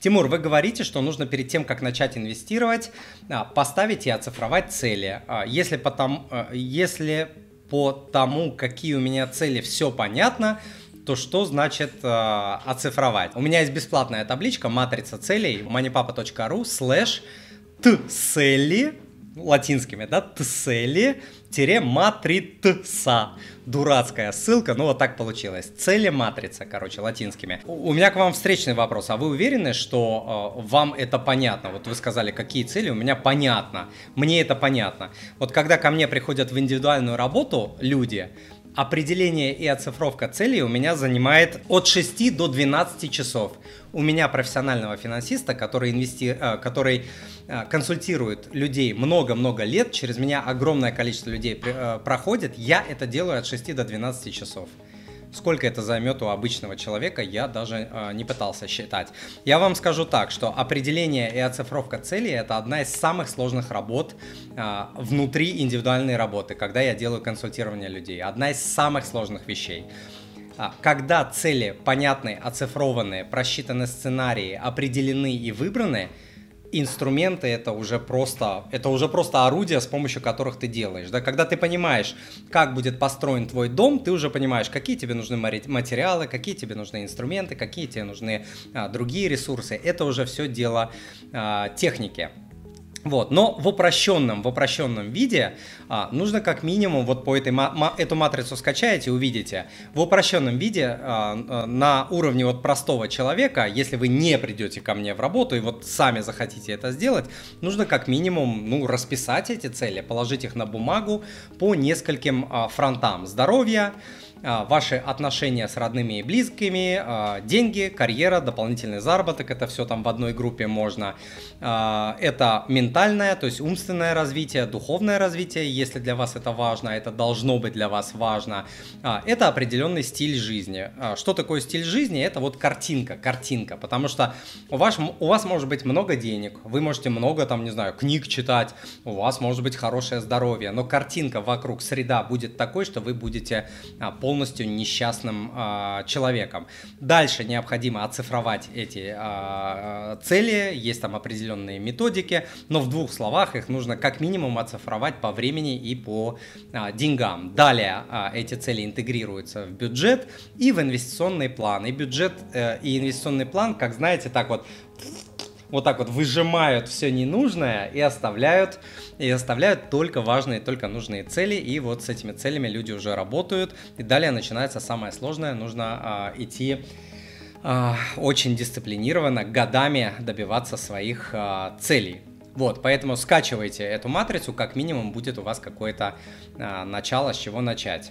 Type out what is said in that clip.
Тимур, вы говорите, что нужно перед тем, как начать инвестировать, а, поставить и оцифровать цели. А, если по, тому, а, если по тому, какие у меня цели, все понятно, то что значит оцифровать? У меня есть бесплатная табличка «Матрица целей» moneypapa.ru слэш тцели латинскими, да, тцели матрица. Дурацкая ссылка, ну вот так получилось. Цели матрица, короче, латинскими. У меня к вам встречный вопрос. А вы уверены, что э, вам это понятно? Вот вы сказали, какие цели, у меня понятно. Мне это понятно. Вот когда ко мне приходят в индивидуальную работу люди, определение и оцифровка целей у меня занимает от 6 до 12 часов. У меня профессионального финансиста, который, инвести... Э, который консультирует людей много-много лет, через меня огромное количество людей э, проходит, я это делаю от 6 до 12 часов. Сколько это займет у обычного человека, я даже э, не пытался считать. Я вам скажу так, что определение и оцифровка целей это одна из самых сложных работ э, внутри индивидуальной работы, когда я делаю консультирование людей. Одна из самых сложных вещей. А, когда цели понятны, оцифрованы, просчитаны сценарии, определены и выбраны – инструменты это уже просто это уже просто орудия, с помощью которых ты делаешь. Да? Когда ты понимаешь, как будет построен твой дом, ты уже понимаешь, какие тебе нужны материалы, какие тебе нужны инструменты, какие тебе нужны а, другие ресурсы. Это уже все дело а, техники. Вот, но в упрощенном, в упрощенном виде а, нужно как минимум вот по этой ма- эту матрицу скачаете, увидите. В упрощенном виде а, а, на уровне вот простого человека, если вы не придете ко мне в работу и вот сами захотите это сделать, нужно как минимум ну расписать эти цели, положить их на бумагу по нескольким а, фронтам: здоровья, а, ваши отношения с родными и близкими, а, деньги, карьера, дополнительный заработок, это все там в одной группе можно. А, это ментальное, то есть умственное развитие, духовное развитие, если для вас это важно, это должно быть для вас важно. Это определенный стиль жизни. Что такое стиль жизни? Это вот картинка, картинка, потому что у вас, у вас может быть много денег, вы можете много там, не знаю, книг читать, у вас может быть хорошее здоровье, но картинка вокруг, среда будет такой, что вы будете полностью несчастным э, человеком. Дальше необходимо оцифровать эти э, цели, есть там определенные методики, но в двух словах их нужно как минимум оцифровать по времени и по э, деньгам. Далее э, эти цели интегрируются в бюджет и в инвестиционный план. И бюджет э, и инвестиционный план, как знаете, так вот вот так вот выжимают все ненужное и оставляют, и оставляют только важные, только нужные цели. И вот с этими целями люди уже работают. И далее начинается самое сложное. Нужно а, идти а, очень дисциплинированно, годами добиваться своих а, целей. Вот, поэтому скачивайте эту матрицу, как минимум будет у вас какое-то а, начало, с чего начать.